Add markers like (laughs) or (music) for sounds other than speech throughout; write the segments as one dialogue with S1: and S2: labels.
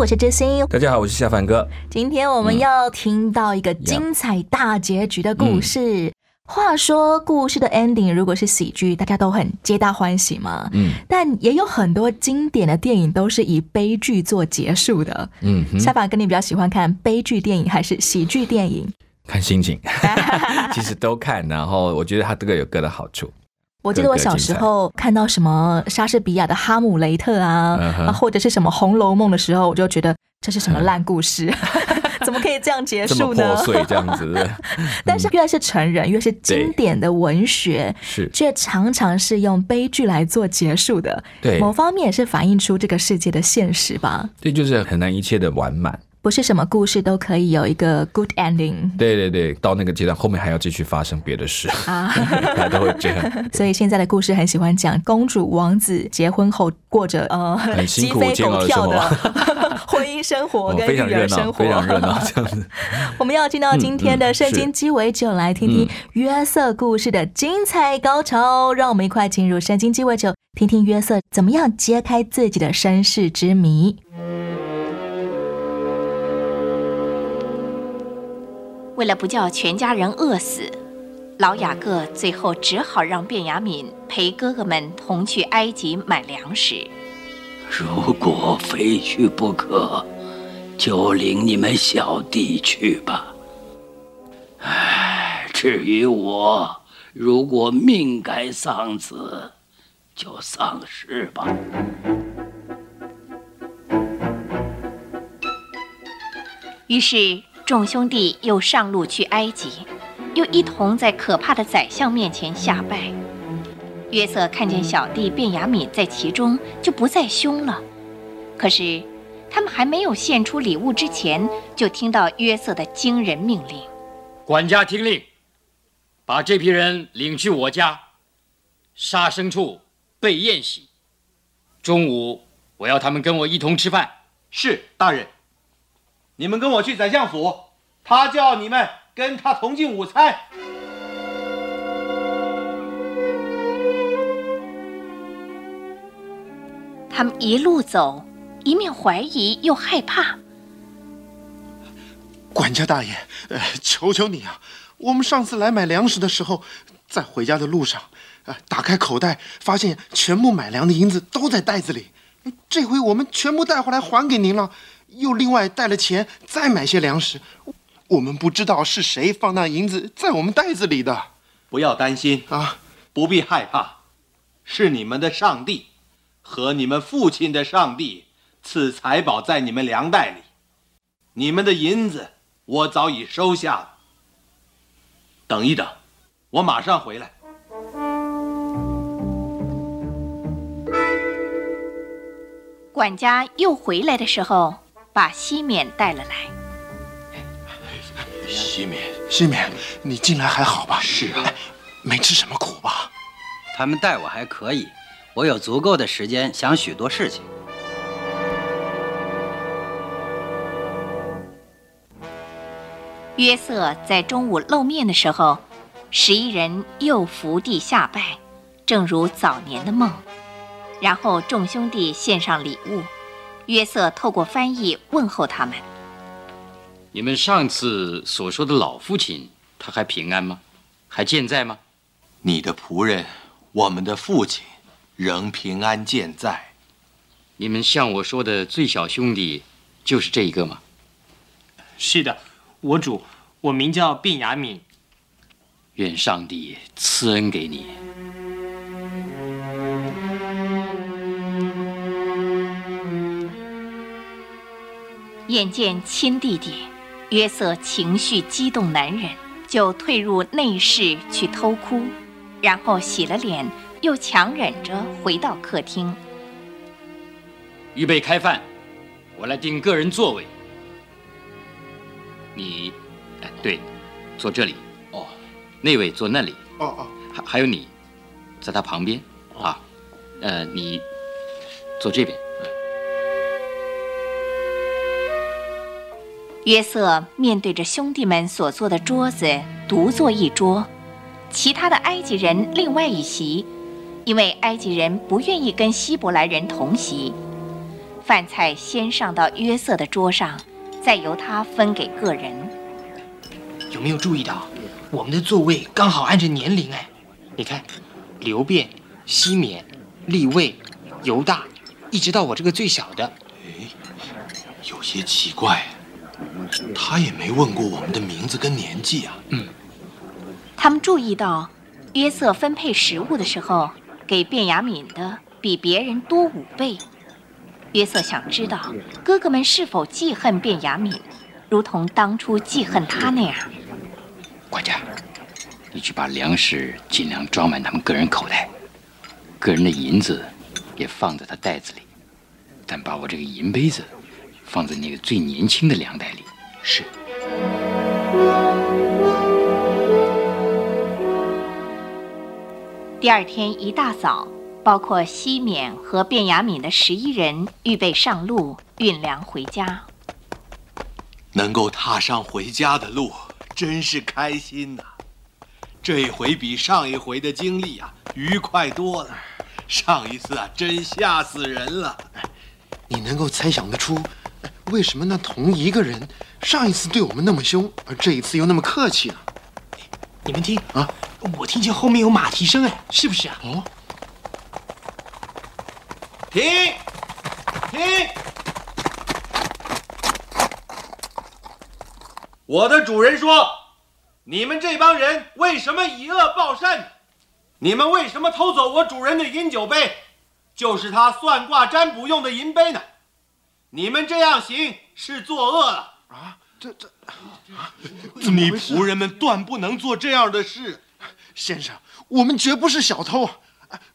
S1: 我是知心。
S2: 大家好，我是夏凡哥。
S1: 今天我们要听到一个精彩大结局的故事。话说，故事的 ending 如果是喜剧，大家都很皆大欢喜嘛。
S2: 嗯
S1: 但也有很多经典的电影都是以悲剧做结束的。
S2: 嗯哼，
S1: 夏凡哥，你比较喜欢看悲剧电影还是喜剧电影？
S2: 看心情，(laughs) 其实都看。然后我觉得它各有各的好处。
S1: 我记得我小时候看到什么莎士比亚的《哈姆雷特》啊，
S2: 嗯
S1: 啊或者是什么《红楼梦》的时候，我就觉得这是什么烂故事，(laughs) 怎么可以这样结
S2: 这么
S1: 束呢
S2: 破？碎这样子，(laughs)
S1: 但是越是成人，越是经典的文学，
S2: 是
S1: 却常常是用悲剧来做结束的。
S2: 对
S1: 某方面也是反映出这个世界的现实吧。
S2: 对，就是很难一切的完满。
S1: 不是什么故事都可以有一个 good ending
S2: 对对对，到那个阶段，后面还要继续发生别的事，
S1: 啊。(laughs)
S2: 大家都会这样。
S1: 所以现在的故事很喜欢讲公主王子结婚后过着呃
S2: 很辛苦
S1: 鸡飞
S2: 煎熬的
S1: 狗跳的 (laughs) 婚姻生活
S2: 哦，
S1: 跟
S2: 非常热闹，
S1: 育儿生活，
S2: 非常热闹，这样子。(laughs)
S1: 我们要进到今天的圣经鸡尾酒，来听听约瑟故事的精彩高潮。让我们一块进入圣经鸡尾酒，听听约瑟怎么样揭开自己的身世之谜。
S3: 为了不叫全家人饿死，老雅各最后只好让卞雅敏陪哥哥们同去埃及买粮食。
S4: 如果非去不可，就领你们小弟去吧。唉，至于我，如果命该丧子，就丧事吧。
S3: 于是众兄弟又上路去埃及，又一同在可怕的宰相面前下拜。约瑟看见小弟卞雅敏在其中，就不再凶了。可是他们还没有献出礼物之前，就听到约瑟的惊人命令。
S5: 管家听令，把这批人领去我家，杀牲畜，备宴席。中午我要他们跟我一同吃饭。
S6: 是大人，你们跟我去宰相府，他叫你们跟他同进午餐。
S3: 他们一路走，一面怀疑又害怕。
S6: 管家大爷，呃，求求你啊！我们上次来买粮食的时候，在回家的路上，呃，打开口袋，发现全部买粮的银子都在袋子里。这回我们全部带回来还给您了，又另外带了钱再买些粮食。我们不知道是谁放那银子在我们袋子里的。
S7: 不要担心
S6: 啊，
S7: 不必害怕，是你们的上帝和你们父亲的上帝赐财宝在你们粮袋里，你们的银子我早已收下了。等一等，我马上回来。
S3: 管家又回来的时候，把西缅带了来。
S7: 西缅，
S6: 西缅，你进来还好吧？
S7: 是啊，
S6: 没吃什么苦吧？
S8: 他们待我还可以，我有足够的时间想许多事情。
S3: 约瑟在中午露面的时候，十一人又伏地下拜，正如早年的梦。然后众兄弟献上礼物，约瑟透过翻译问候他们。
S5: 你们上次所说的老父亲，他还平安吗？还健在吗？
S7: 你的仆人，我们的父亲，仍平安健在。
S5: 你们向我说的最小兄弟，就是这一个吗？
S9: 是的，我主，我名叫卞雅敏。
S5: 愿上帝赐恩给你。
S3: 眼见亲弟弟，约瑟情绪激动难忍，就退入内室去偷哭，然后洗了脸，又强忍着回到客厅。
S5: 预备开饭，我来定个人座位。你，哎，对，坐这里。
S7: 哦，
S5: 那位坐那里。
S6: 哦哦，
S5: 还还有你，在他旁边啊。呃，你坐这边。
S3: 约瑟面对着兄弟们所坐的桌子，独坐一桌，其他的埃及人另外一席，因为埃及人不愿意跟希伯来人同席。饭菜先上到约瑟的桌上，再由他分给个人。
S9: 有没有注意到，我们的座位刚好按着年龄？哎，你看，刘辩、西缅、利位、犹大，一直到我这个最小的。
S7: 哎，有些奇怪。他也没问过我们的名字跟年纪啊。
S9: 嗯，
S3: 他们注意到，约瑟分配食物的时候，给卞雅敏的比别人多五倍。约瑟想知道哥哥们是否记恨卞雅敏，如同当初记恨他那样。
S5: 管家，你去把粮食尽量装满他们个人口袋，个人的银子也放在他袋子里，但把我这个银杯子。放在那个最年轻的粮袋里。
S9: 是。
S3: 第二天一大早，包括西缅和卞雅敏的十一人预备上路运粮回家。
S7: 能够踏上回家的路，真是开心呐！这一回比上一回的经历啊，愉快多了。上一次啊，真吓死人了。
S6: 你能够猜想得出？为什么那同一个人上一次对我们那么凶，而这一次又那么客气呢？
S9: 你们听啊，我听见后面有马蹄声，哎，是不是啊？
S6: 哦，
S7: 停，停！我的主人说：“你们这帮人为什么以恶报善？你们为什么偷走我主人的饮酒杯？就是他算卦占卜用的银杯呢？”你们这样行是作恶了啊！
S6: 这这，
S7: 你仆人们断不能做这样的事。
S6: 先生，我们绝不是小偷。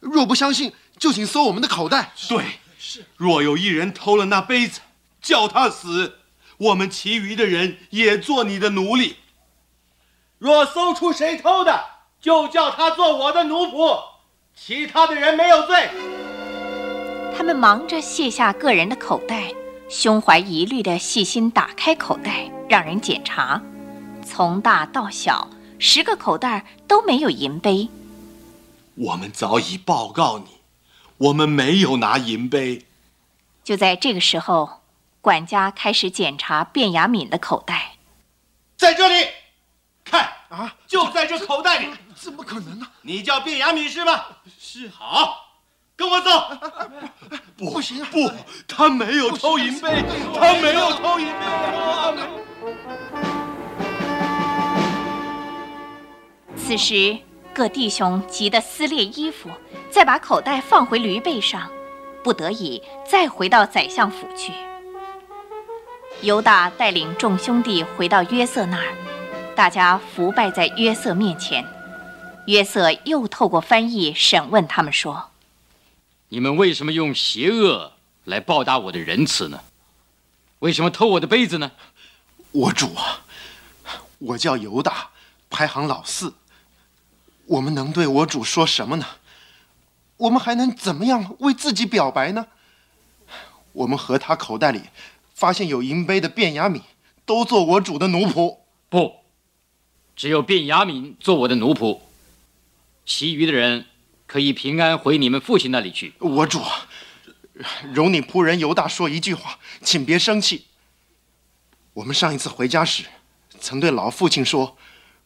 S6: 若不相信，就请搜我们的口袋。
S7: 对，是。若有一人偷了那杯子，叫他死，我们其余的人也做你的奴隶。若搜出谁偷的，就叫他做我的奴仆。其他的人没有罪。
S3: 他们忙着卸下个人的口袋。胸怀疑虑的细心打开口袋，让人检查，从大到小，十个口袋都没有银杯。
S7: 我们早已报告你，我们没有拿银杯。
S3: 就在这个时候，管家开始检查卞雅敏的口袋，
S7: 在这里，看啊，就在这口袋里。
S6: 怎么可能呢？
S7: 你叫卞雅敏是吧？
S9: 是。
S7: 好。跟我走！
S6: 不，不行，
S7: 不，他没有偷银杯，他没有偷银杯。
S3: 此时，各弟兄急得撕裂衣服，再把口袋放回驴背上，不得已再回到宰相府去。犹大带领众兄弟回到约瑟那儿，大家伏拜在约瑟面前。约瑟又透过翻译审问他们说。
S5: 你们为什么用邪恶来报答我的仁慈呢？为什么偷我的杯子呢？
S6: 我主啊，我叫犹大，排行老四。我们能对我主说什么呢？我们还能怎么样为自己表白呢？我们和他口袋里发现有银杯的卞雅敏，都做我主的奴仆。
S5: 不，只有卞雅敏做我的奴仆，其余的人。可以平安回你们父亲那里去。
S6: 我主，容你仆人犹大说一句话，请别生气。我们上一次回家时，曾对老父亲说，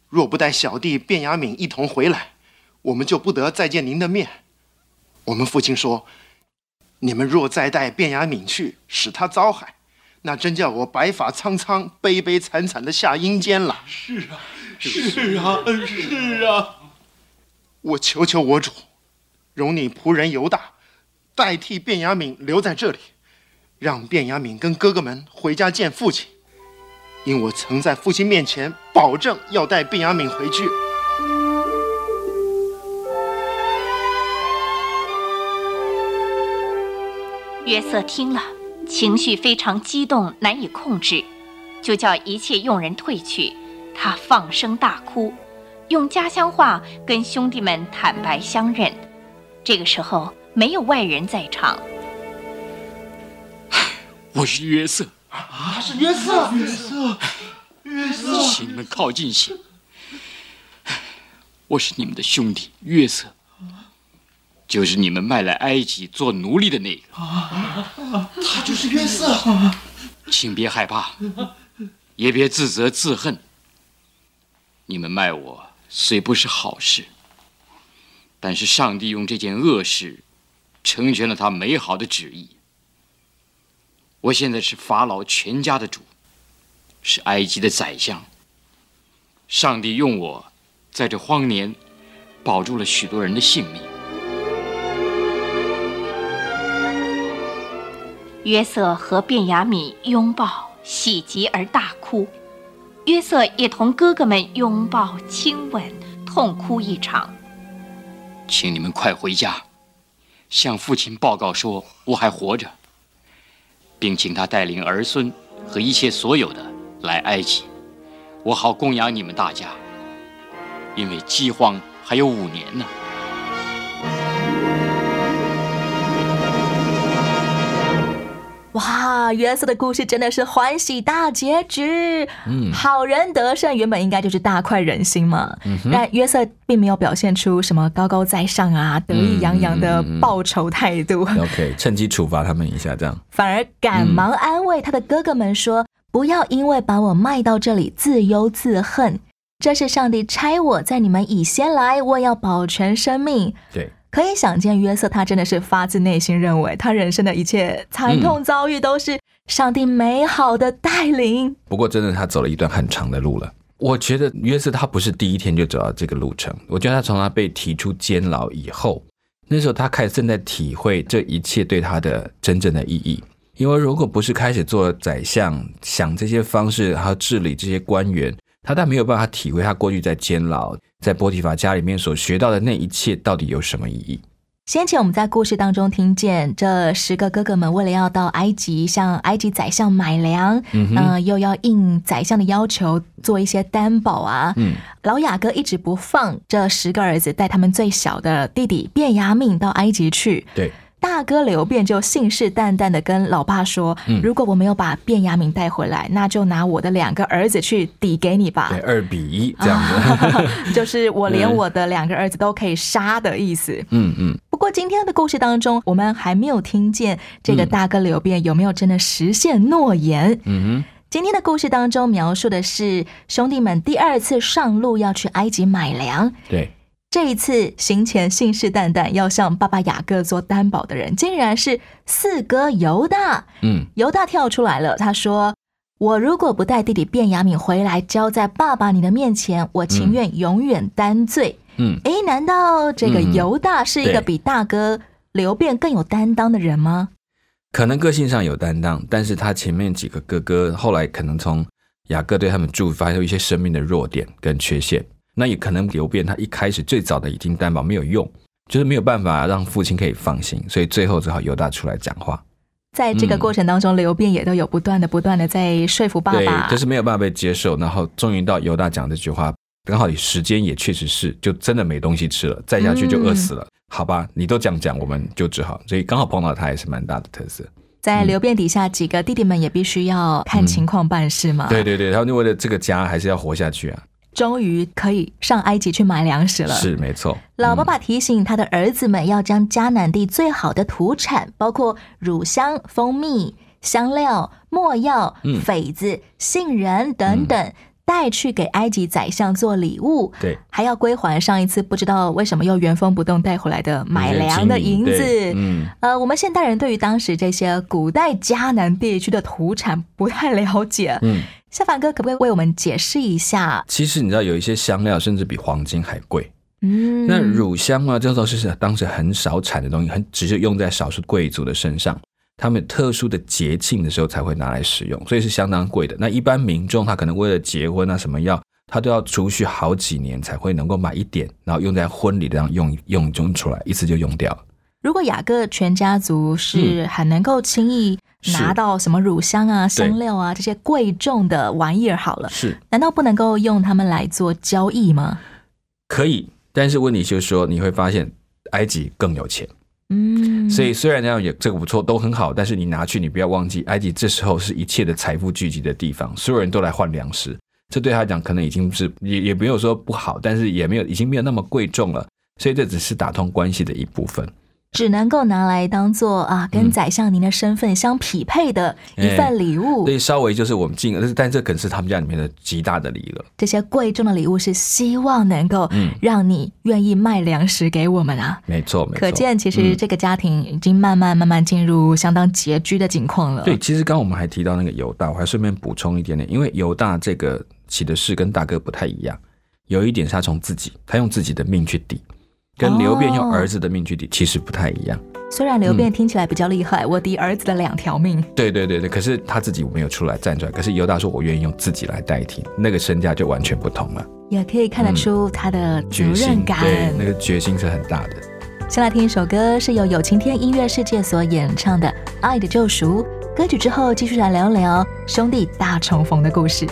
S6: 若不带小弟卞雅敏一同回来，我们就不得再见您的面。我们父亲说，你们若再带卞雅敏去，使他遭害，那真叫我白发苍苍、悲悲惨惨的下阴间了。
S7: 是啊，是啊，是啊。
S6: 我求求我主。容你仆人犹大代替卞雅敏留在这里，让卞雅敏跟哥哥们回家见父亲。因我曾在父亲面前保证要带卞雅敏回去。
S3: 约瑟听了，情绪非常激动，难以控制，就叫一切佣人退去。他放声大哭，用家乡话跟兄弟们坦白相认。这个时候没有外人在场。(sighs)
S5: 我是约瑟，
S6: 他是约瑟，约瑟，约瑟，
S5: 请你们靠近些。(sighs) 我是你们的兄弟约瑟，就是你们卖来埃及做奴隶的那个。
S6: 他就是约瑟。
S5: 请别害怕，也别自责自恨。你们卖我虽不是好事，但是上帝用这件恶事成全了他美好的旨意。我现在是法老全家的主，是埃及的宰相。上帝用我在这荒年保住了许多人的性命。
S3: 约瑟和卞雅敏拥抱，喜极而大哭。约瑟也同哥哥们拥抱、亲吻，痛哭一场。
S5: 请你们快回家，向父亲报告说我还活着，并请他带领儿孙和一切所有的来埃及，我好供养你们大家。因为饥荒还有五年呢。
S1: 哇，约瑟的故事真的是欢喜大结局，
S2: 嗯。
S1: 好人得胜，原本应该就是大快人心嘛。
S2: 嗯
S1: 但约瑟并没有表现出什么高高在上啊、得意洋洋的报仇态度
S2: ，OK，趁机处罚他们一下，这样。(laughs)
S1: 反而赶忙安慰他的哥哥们说：“不要因为把我卖到这里自忧自恨，这是上帝差我在你们以先来，我要保全生命。”
S2: 对，
S1: 可以想见，约瑟他真的是发自内心认为，他人生的一切惨痛遭遇都是上帝美好的带领。
S2: 不过真的他走了一段很长的路了。我觉得约瑟他不是第一天就走到这个路程，我觉得他从他被提出监牢以后，那时候他开始正在体会这一切对他的真正的意义。因为如果不是开始做宰相，想这些方式，还要治理这些官员，他但没有办法体会他过去在监牢、在波提法家里面所学到的那一切到底有什么意义。
S1: 先前我们在故事当中听见，这十个哥哥们为了要到埃及向埃及宰相买粮，
S2: 嗯
S1: 呃，又要应宰相的要求做一些担保啊。
S2: 嗯，
S1: 老雅各一直不放这十个儿子带他们最小的弟弟卞雅敏到埃及去。
S2: 对，
S1: 大哥刘辩就信誓旦旦的跟老爸说：“
S2: 嗯
S1: 如果我没有把卞雅敏带回来，那就拿我的两个儿子去抵给你吧。
S2: 对，二比一 (laughs) 这样子。(laughs)
S1: 就是我连我的两个儿子都可以杀的意思。
S2: 嗯嗯，
S1: 不过今天的故事当中，我们还没有听见这个大哥刘辩有没有真的实现诺言。
S2: 嗯
S1: 今天的故事当中描述的是兄弟们第二次上路要去埃及买粮，
S2: 对，
S1: 这一次行前信誓旦旦要向爸爸雅各做担保的人，竟然是四哥犹大。
S2: 嗯，
S1: 犹大跳出来了，他说：“我如果不带弟弟卞雅敏回来交在爸爸你的面前，我情愿永远担罪。
S2: 嗯，
S1: 诶，难道这个
S2: 嗯
S1: 犹大是一个比大哥刘辩更有担当的人吗？
S2: 可能个性上有担当，但是他前面几个哥哥后来可能从雅各对他们祝福发现有一些生命的弱点跟缺陷，那也可能刘辩他一开始最早的已经担保没有用，就是没有办法让父亲可以放心，所以最后只好犹大出来讲话。
S1: 在这个过程当中，刘辩也都有不断的、不断的在说服爸
S2: 对
S1: 爸，，
S2: 就是没有办法被接受，然后终于到犹大讲这句话，刚好时间也确实是就真的没东西吃了，再下去就饿死了。好吧，你都这样讲，我们就只好，所以刚好碰到他也是蛮大的特色。
S1: 在刘辩底下几个弟弟们也必须要看情况办事嘛。
S2: 对对对，他们为了这个家还是要活下去啊。
S1: 终于可以上埃及去买粮食了。
S2: 是没错。
S1: 老爸爸提醒他的儿子们要将迦南地最好的土产，包括乳香、蜂蜜、香料、墨药、
S2: 嗯
S1: 榧子、杏仁等等。带去给埃及宰相做礼物，
S2: 对，
S1: 还要归还上一次不知道为什么又原封不动带回来的买粮的银子。
S2: 嗯，
S1: 呃，我们现代人对于当时这些古代迦南地区的土产不太了解，
S2: 嗯，
S1: 夏凡哥可不可以为我们解释一下？
S2: 其实你知道有一些香料甚至比黄金还贵。
S1: 嗯，
S2: 那乳香呢，这都是当时很少产的东西，很只是用在少数贵族的身上。他们特殊的节庆的时候才会拿来使用，所以是相当贵的。那一般民众他可能为了结婚啊什么要，他都要储蓄好几年才会能够买一点，然后用在婚礼上用用用出来，一次就用掉了。
S1: 如果雅各全家族是很能够轻易
S2: 是
S10: 拿到什么乳香啊、香料啊这些贵重的玩意儿好了，
S2: 是
S10: 难道不能够用它们来做交易吗？
S2: 可以，但是问题就是说，你会发现埃及更有钱。
S10: 嗯，
S2: 所以虽然那样也这个不错，都很好，但是你拿去，你不要忘记，埃及这时候是一切的财富聚集的地方，所有人都来换粮食，这对他讲可能已经是也也没有说不好，但是也没有已经没有那么贵重了，所以这只是打通关系的一部分。
S10: 只能够拿来当做啊，跟宰相您的身份相匹配的一份礼物。
S2: 所以稍微就是我们进，但是但这可能是他们家里面的极大的礼了。
S10: 这些贵重的礼物是希望能够
S2: 嗯
S10: 让你愿意卖粮食给我们啊。
S2: 没错，没错。
S10: 可见，其实
S2: 嗯
S10: 这个家庭已经慢慢慢慢进入相当拮据的境况了。
S2: 对，其实刚刚我们还提到那个犹大，我还顺便补充一点点，因为犹大这个起的事跟大哥不太一样，有一点是他从自己，他用自己的命去抵，跟刘辩用儿子的命去抵，其实不太一样。
S10: 虽然刘辩听起来比较厉害，我抵儿子的两条命。
S2: 对对对对，可是他自己没有出来站出来，可是犹大说我愿意用自己来代替，那个身价就完全不同了，
S10: 也可以看得出他的责任
S2: 心
S10: 感。
S2: 对那个决心是很大的。
S10: 先来听一首歌，是由有晴天音乐世界所演唱的《爱的救赎》。歌曲之后，继续来聊聊兄弟大重逢的故事。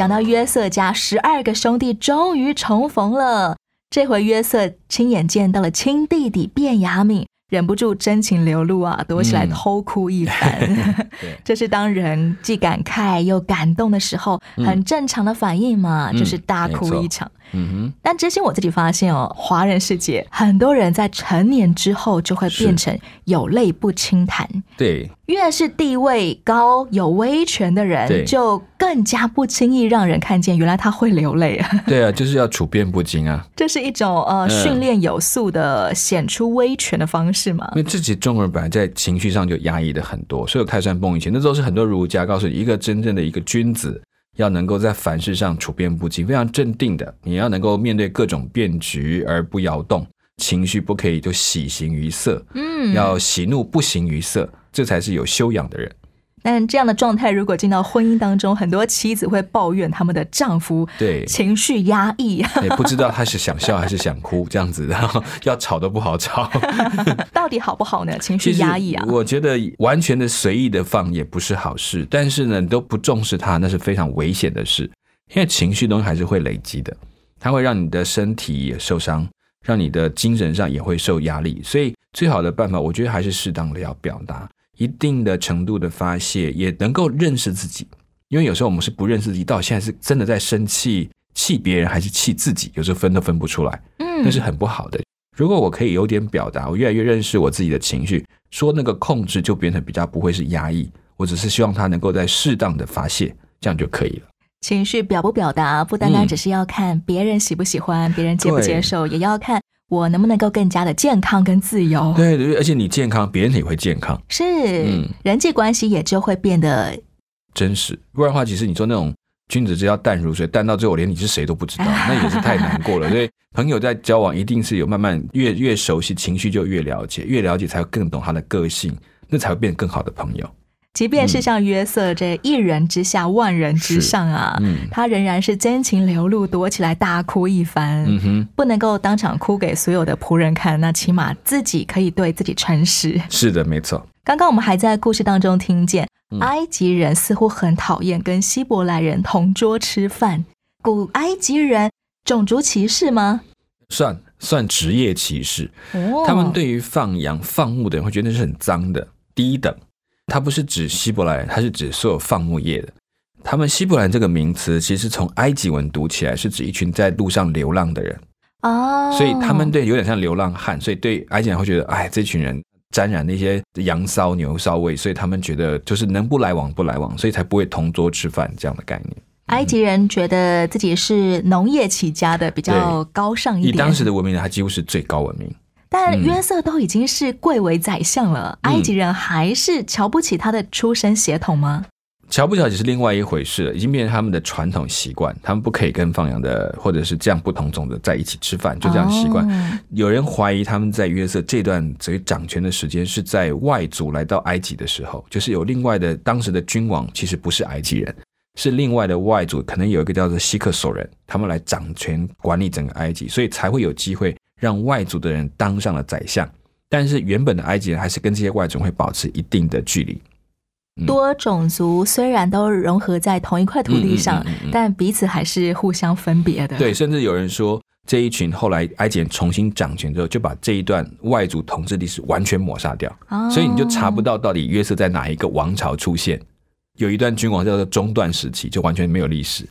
S10: 讲到约瑟家十二个兄弟终于重逢了，这回约瑟亲眼见到了亲弟弟卞雅敏，忍不住真情流露啊，躲起来
S2: 嗯。
S10: 偷哭一番。(laughs) (laughs) 这是当人既感慨又感动的时候，
S2: 嗯。
S10: 很正常的反应嘛，
S2: 嗯
S10: 就是大哭一场。
S2: 嗯哼
S10: 但之前我自己发现哦，华人世界很多人在成年之后就会变成有泪不轻弹，
S2: 对，
S10: 越是地位高、有威权的人，就更加不轻易让人看见，原来他会流泪啊。(laughs)
S2: 对啊，就是要处变不惊啊。
S10: 这是一种呃
S2: 嗯
S10: 训练有素的显出威权的方式嘛
S2: 因？为自己中国人本来在情绪上就压抑的很多，所以有开山崩以前，那时候是很多儒家告诉你，一个真正的一个君子要能够在凡事上处变不惊，非常镇定的，你要能够面对各种变局而不摇动，情绪不可以就喜形于色，
S10: 嗯
S2: 要喜怒不形于色，这才是有修养的人。
S1: 但这样的状态如果进到婚姻当中，很多妻子会抱怨他们的丈夫
S2: 对
S1: 情绪压抑，
S2: 也不知道他是想笑还是想哭这样子，然 (laughs) 后要吵都不好吵。(laughs)
S1: 到底好不好呢？情绪压抑啊，
S2: 我觉得完全的随意的放也不是好事，但是呢，你都不重视它，那是非常危险的事，因为情绪东西还是会累积的，它会让你的身体也受伤，让你的精神上也会受压力，所以最好的办法，我觉得还是适当的要表达，一定的程度的发泄，也能够认识自己，因为有时候我们是不认识自己，到现在是真的在生气，气别人还是气自己，有时候分都分不出来，
S1: 嗯
S2: 那是很不好的。如果我可以有点表达，我越来越认识我自己的情绪，说那个控制就变成比较不会是压抑，我只是希望他能够在适当的发泄，这样就可以了。
S1: 情绪表不表达，不单单
S2: 嗯
S1: 只是要看别人喜不喜欢，别人接不接受，也要看我能不能够更加的健康跟自由。
S2: 对对，而且你健康，别人也会健康，
S1: 是，
S2: 嗯
S1: 人际关系也就会变得
S2: 真实。不然的话，其实你说那种君子之交淡如水，淡到最后连你是谁都不知道，(laughs) 那也是太难过了。所以朋友在交往一定是有慢慢越越熟悉，情绪就越了解，越了解才会更懂他的个性，那才会变更好的朋友。
S1: 即便是像约瑟这一人之下万人之上啊，
S2: 嗯
S1: 他仍然是真情流露，躲起来大哭一番。
S2: 嗯哼，
S1: 不能够当场哭给所有的仆人看，那起码自己可以对自己诚实。
S2: 是的，没错。
S1: 刚刚我们还在故事当中听见，
S2: 嗯
S1: 埃及人似乎很讨厌跟希伯来人同桌吃饭。古埃及人种族歧视吗？
S2: 算算职业歧视，
S1: 哦
S2: 他们对于放羊放牧的人会觉得那是很脏的、低等。它不是指希伯来人，它是指所有放牧业的。他们希伯来这个名词，其实从埃及文读起来是指一群在路上流浪的人，
S1: 哦，
S2: 所以他们对有点像流浪汉，所以对埃及人会觉得，哎，这群人沾染那些羊骚、牛骚味，所以他们觉得就是能不来往不来往，所以才不会同桌吃饭这样的概念。
S1: 埃及人觉得自己是农业起家的，比较高尚一点。
S2: 以当时的文明，它几乎是最高文明。
S1: 但
S2: 嗯
S1: 约瑟都已经是贵为宰相了，埃及人还是瞧不起他的出身血统吗？
S2: 瞧不瞧起是另外一回事了，已经变成他们的传统习惯，他们不可以跟放羊的或者是这样不同种的在一起吃饭，就这样习惯。
S1: 哦
S2: 有人怀疑他们在约瑟这段所以掌权的时间是在外族来到埃及的时候，就是有另外的当时的君王其实不是埃及人，是另外的外族，可能有一个叫做希克索人，他们来掌权管理整个埃及，所以才会有机会让外族的人当上了宰相。但是原本的埃及人还是跟这些外族会保持一定的距离。
S1: 多种族虽然都融合在同一块土地上，但彼此还是互相分别的。
S2: 对，甚至有人说，这一群后来埃及人重新掌权之后，就把这一段外族统治历史完全抹杀掉，
S1: 哦
S2: 所以你就查不到到底约瑟在哪一个王朝出现。有一段君王叫做中断时期，就完全没有历史。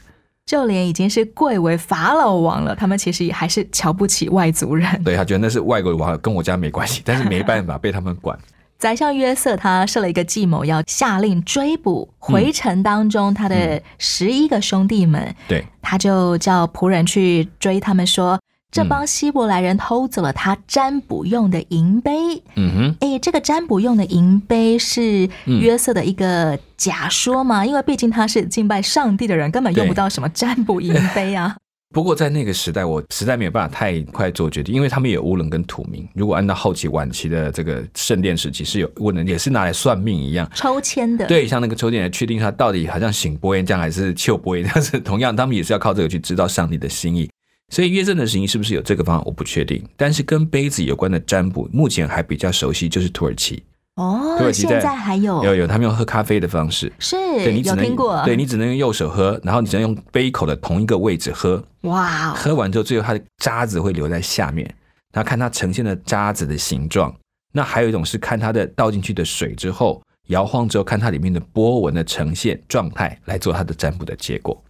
S1: 就连已经是贵为法老王了，他们其实也还是瞧不起外族人。
S2: 对他觉得那是外国王，跟我家没关系，但是没办法被他们管。
S1: 宰相约瑟他设了一个计谋，要下令追捕回城当中他的十一个兄弟们，
S2: 对，
S1: 他就叫仆人去追他们说，这帮希伯来人偷走了他占卜用的银杯。
S2: 嗯哼，
S1: 哎，这个占卜用的银杯是
S2: 嗯
S1: 约瑟的一个假说嘛？因为毕竟他是敬拜上帝的人，根本用不到什么占卜银杯啊。(laughs)
S2: 不过在那个时代，我实在没有办法太快做决定，因为他们也有乌伦跟土明。如果按照后期晚期的这个圣殿时期是有乌伦，也是拿来算命一样。
S1: 抽签的，
S2: 对，像那个抽签来确定他到底好像醒波音这样还是丘波言这样子，同样他们也是要靠这个去知道上帝的心意。所以约瑟的神意是不是有这个方法，我不确定。但是跟杯子有关的占卜，目前还比较熟悉，就是土耳其。哦土
S1: 哦，
S2: 耳其
S1: 现在还有
S2: 有有，他们用喝咖啡的方式，
S1: 是
S2: 对你只能
S1: 有听过，
S2: 对你只能用右手喝，然后你只能用杯口的同一个位置喝。
S1: 哇哦，
S2: 喝完之后，最后它的渣子会留在下面，然后看它呈现的渣子的形状。那还有一种是看它的倒进去的水之后，摇晃之后看它里面的波纹的呈现状态，来做它的占卜的结果。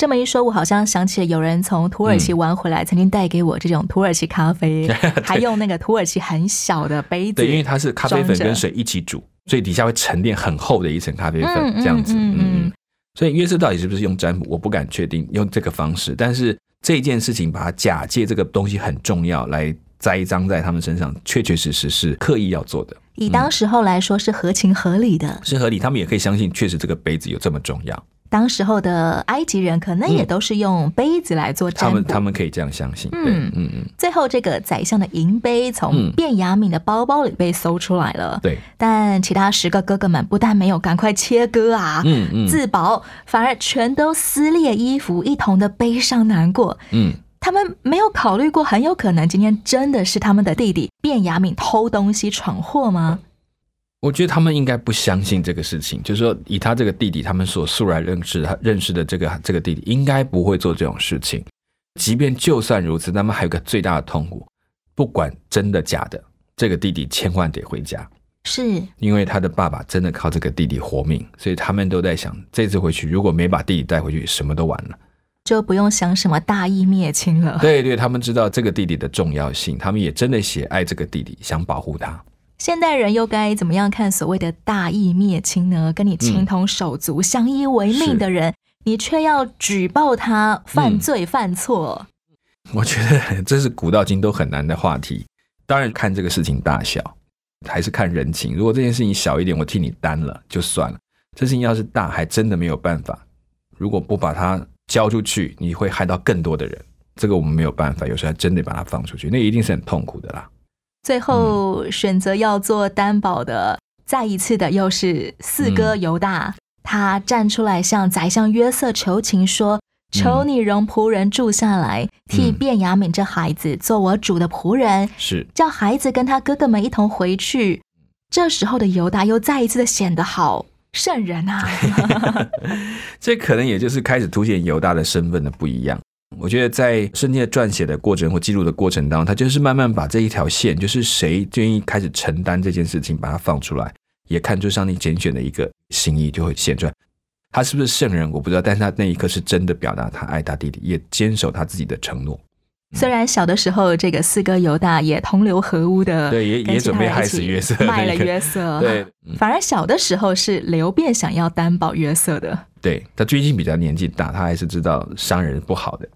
S1: 这么一说，我好像想起了有人从土耳其玩回来，曾经带给我这种土耳其咖啡，(laughs) 还用那个土耳其很小的杯子，
S2: 对，因为它是咖啡粉跟水一起煮，所以底下会沉淀很厚的一层咖啡粉，这样子。
S1: 嗯嗯
S2: 嗯，所以约瑟到底是不是用占卜，我不敢确定用这个方式，但是这件事情把它假借这个东西很重要来栽赃在他们身上，确确实实是刻意要做的。
S1: 以当时候来说是合情合理的。
S2: 是合理，他们也可以相信，确实这个杯子有这么重要。
S1: 当时候的埃及人可能也都是用杯子来做占卜。
S2: 他们他们可以这样相信，
S1: 嗯
S2: 嗯嗯，
S1: 最后，这个宰相的银杯从
S2: 嗯
S1: 卞雅敏的包包里被搜出来了。
S2: 对，
S1: 但其他十个哥哥们不但没有赶快切割啊，
S2: 嗯嗯
S1: 自保，反而全都撕裂衣服，一同的悲伤难过。
S2: 嗯，
S1: 他们没有考虑过，很有可能今天真的是他们的弟弟卞雅敏偷东西闯祸吗？
S2: 我觉得他们应该不相信这个事情，就是说，以他这个弟弟，他们所素来认识他认识的这个这个弟弟，应该不会做这种事情。即便就算如此，他们还有个最大的痛苦，不管真的假的，这个弟弟千万得回家，
S1: 是
S2: 因为他的爸爸真的靠这个弟弟活命，所以他们都在想，这次回去如果没把弟弟带回去，什么都完了。
S1: 就不用想什么大义灭亲了。
S2: 对对，他们知道这个弟弟的重要性，他们也真的写爱这个弟弟，想保护他。
S1: 现代人又该怎么样看所谓的大义灭亲呢？跟你情同手足、相依为命的人，你却要举报他犯罪犯错。
S2: 我觉得 (laughs) 这是古到今都很难的话题。当然看这个事情大小，还是看人情。如果这件事情小一点，我替你担了就算了。这事情要是大，还真的没有办法。如果不把它交出去，你会害到更多的人。这个我们没有办法，有时候还真得把它放出去，那一定是很痛苦的啦。
S1: 最后选择要做担保的，再一次的又是四哥犹大，他站出来向宰相约瑟求情说：“求你容仆人住下来，替卞雅敏这孩子做我主的仆人，
S2: 是
S1: 叫孩子跟他哥哥们一同回去。”这时候的犹大又再一次的显得好圣人啊！(laughs)
S2: 这可能也就是开始凸显犹大的身份的不一样。我觉得在圣经的撰写的过程或记录的过程当中，他就是慢慢把这一条线，就是谁愿意开始承担这件事情，把它放出来，也看出上帝拣选的一个心意就会显出来。他是不是圣人我不知道，但是他那一刻是真的表达他爱他弟弟，也坚守他自己的承诺。
S1: 虽然小的时候，这个四哥犹大也同流合污的，(laughs)
S2: 对，也也准备害死约瑟，
S1: 卖了约瑟。
S2: 对，
S1: 反而小的时候是刘辩想要担保约瑟的。
S2: 对他最近比较年纪大，他还是知道商人不好的。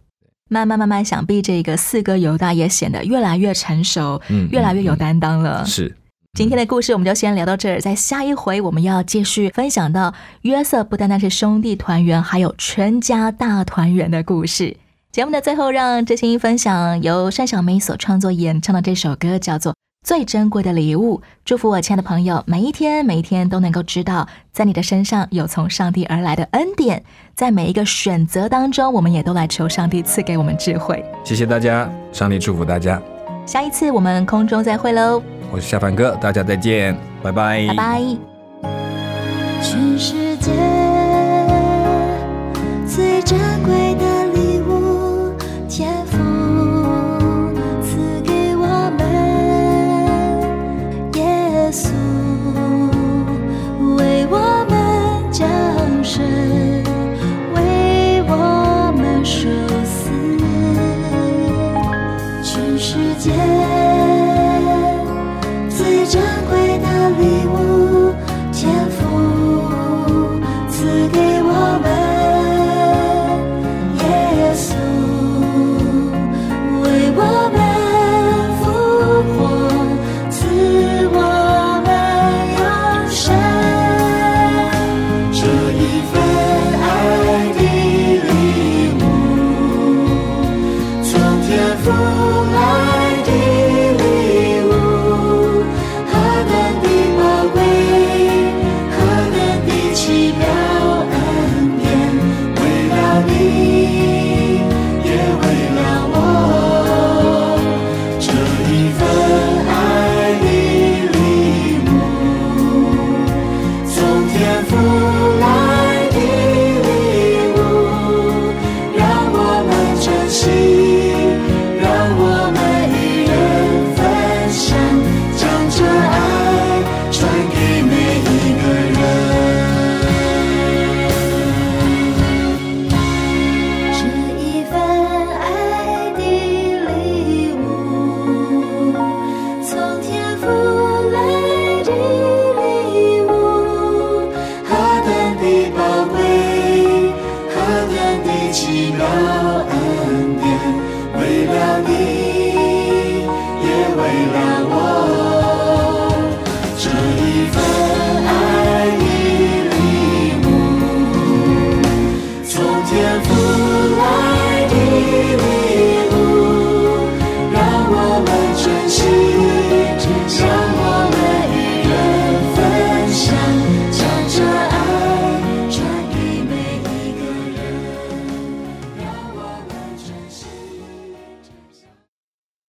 S1: 慢慢慢慢，想必这个四哥犹大也显得越来越成熟，
S2: 嗯
S1: 越来越有担当了。
S2: 是。
S1: 今天的故事我们就先聊到这儿，在下一回我们要继续分享到约瑟不单单是兄弟团圆，还有全家大团圆的故事。节目的最后，让真心分享由单小梅所创作演唱的这首歌，叫做《最珍贵的礼物》。祝福我亲爱的朋友，每一天每一天都能够知道，在你的身上有从上帝而来的恩典，在每一个选择当中，我们也都来求上帝赐给我们智慧。
S2: 谢谢大家，上帝祝福大家。
S1: 下一次我们空中再会喽。
S2: 我是夏凡哥，大家再见，拜拜，
S1: 拜拜。